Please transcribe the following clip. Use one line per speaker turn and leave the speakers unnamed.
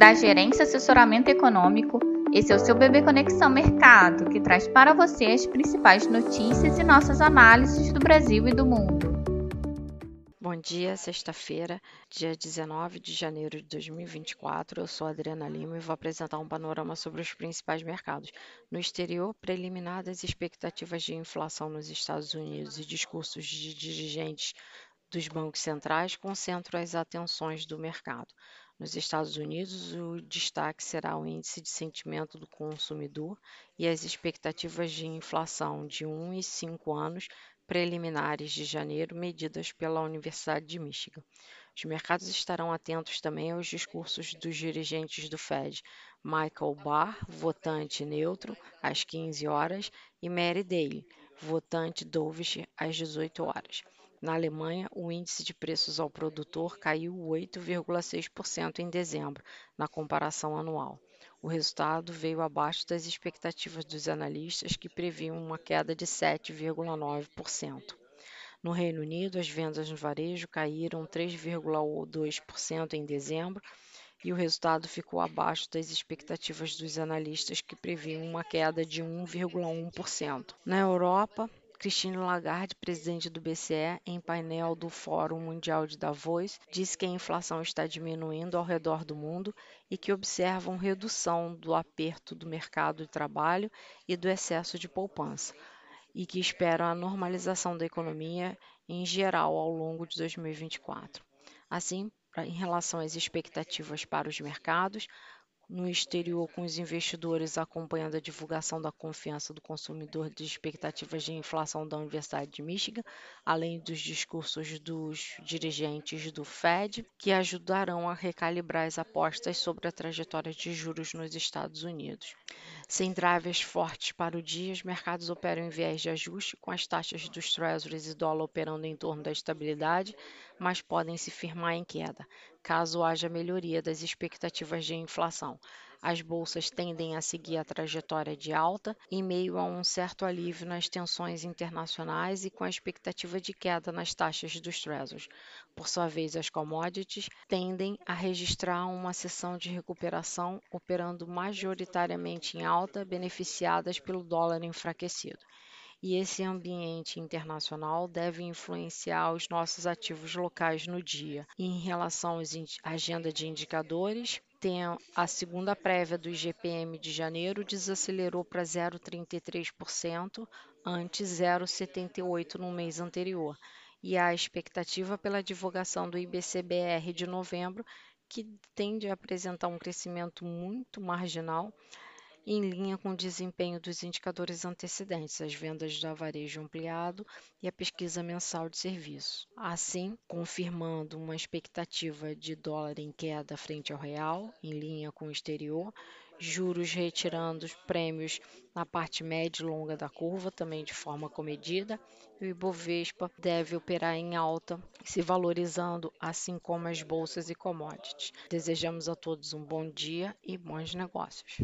da Gerência Assessoramento Econômico. Esse é o seu Bebê Conexão Mercado, que traz para você as principais notícias e nossas análises do Brasil e do mundo.
Bom dia, sexta-feira, dia 19 de janeiro de 2024. Eu sou Adriana Lima e vou apresentar um panorama sobre os principais mercados. No exterior, preliminar das expectativas de inflação nos Estados Unidos e discursos de dirigentes dos bancos centrais concentram as atenções do mercado. Nos Estados Unidos, o destaque será o índice de sentimento do consumidor e as expectativas de inflação de 1 e 5 anos preliminares de janeiro medidas pela Universidade de Michigan. Os mercados estarão atentos também aos discursos dos dirigentes do Fed, Michael Barr, votante neutro, às 15 horas, e Mary Daly, votante dovish, às 18 horas. Na Alemanha, o índice de preços ao produtor caiu 8,6% em dezembro, na comparação anual. O resultado veio abaixo das expectativas dos analistas, que previam uma queda de 7,9%. No Reino Unido, as vendas no varejo caíram 3,2% em dezembro e o resultado ficou abaixo das expectativas dos analistas, que previam uma queda de 1,1%. Na Europa, Christine Lagarde, presidente do BCE, em painel do Fórum Mundial de Davos, disse que a inflação está diminuindo ao redor do mundo e que observam redução do aperto do mercado de trabalho e do excesso de poupança, e que esperam a normalização da economia em geral ao longo de 2024. Assim, em relação às expectativas para os mercados, no exterior com os investidores acompanhando a divulgação da confiança do consumidor de expectativas de inflação da Universidade de Michigan, além dos discursos dos dirigentes do Fed, que ajudarão a recalibrar as apostas sobre a trajetória de juros nos Estados Unidos. Sem drivers fortes para o dia, os mercados operam em viés de ajuste, com as taxas dos treasuries e dólar operando em torno da estabilidade, mas podem se firmar em queda, caso haja melhoria das expectativas de inflação. As bolsas tendem a seguir a trajetória de alta em meio a um certo alívio nas tensões internacionais e com a expectativa de queda nas taxas dos Treasuries. Por sua vez, as commodities tendem a registrar uma sessão de recuperação, operando majoritariamente em alta, beneficiadas pelo dólar enfraquecido e esse ambiente internacional deve influenciar os nossos ativos locais no dia. em relação à agenda de indicadores, a segunda prévia do IGPM de janeiro desacelerou para 0,33%, antes 0,78% no mês anterior, e há expectativa pela divulgação do IBCBR de novembro, que tende a apresentar um crescimento muito marginal, em linha com o desempenho dos indicadores antecedentes, as vendas do varejo ampliado e a pesquisa mensal de serviços. Assim, confirmando uma expectativa de dólar em queda frente ao real, em linha com o exterior, juros retirando os prêmios na parte média e longa da curva, também de forma comedida, e o Ibovespa deve operar em alta, se valorizando, assim como as bolsas e commodities. Desejamos a todos um bom dia e bons negócios.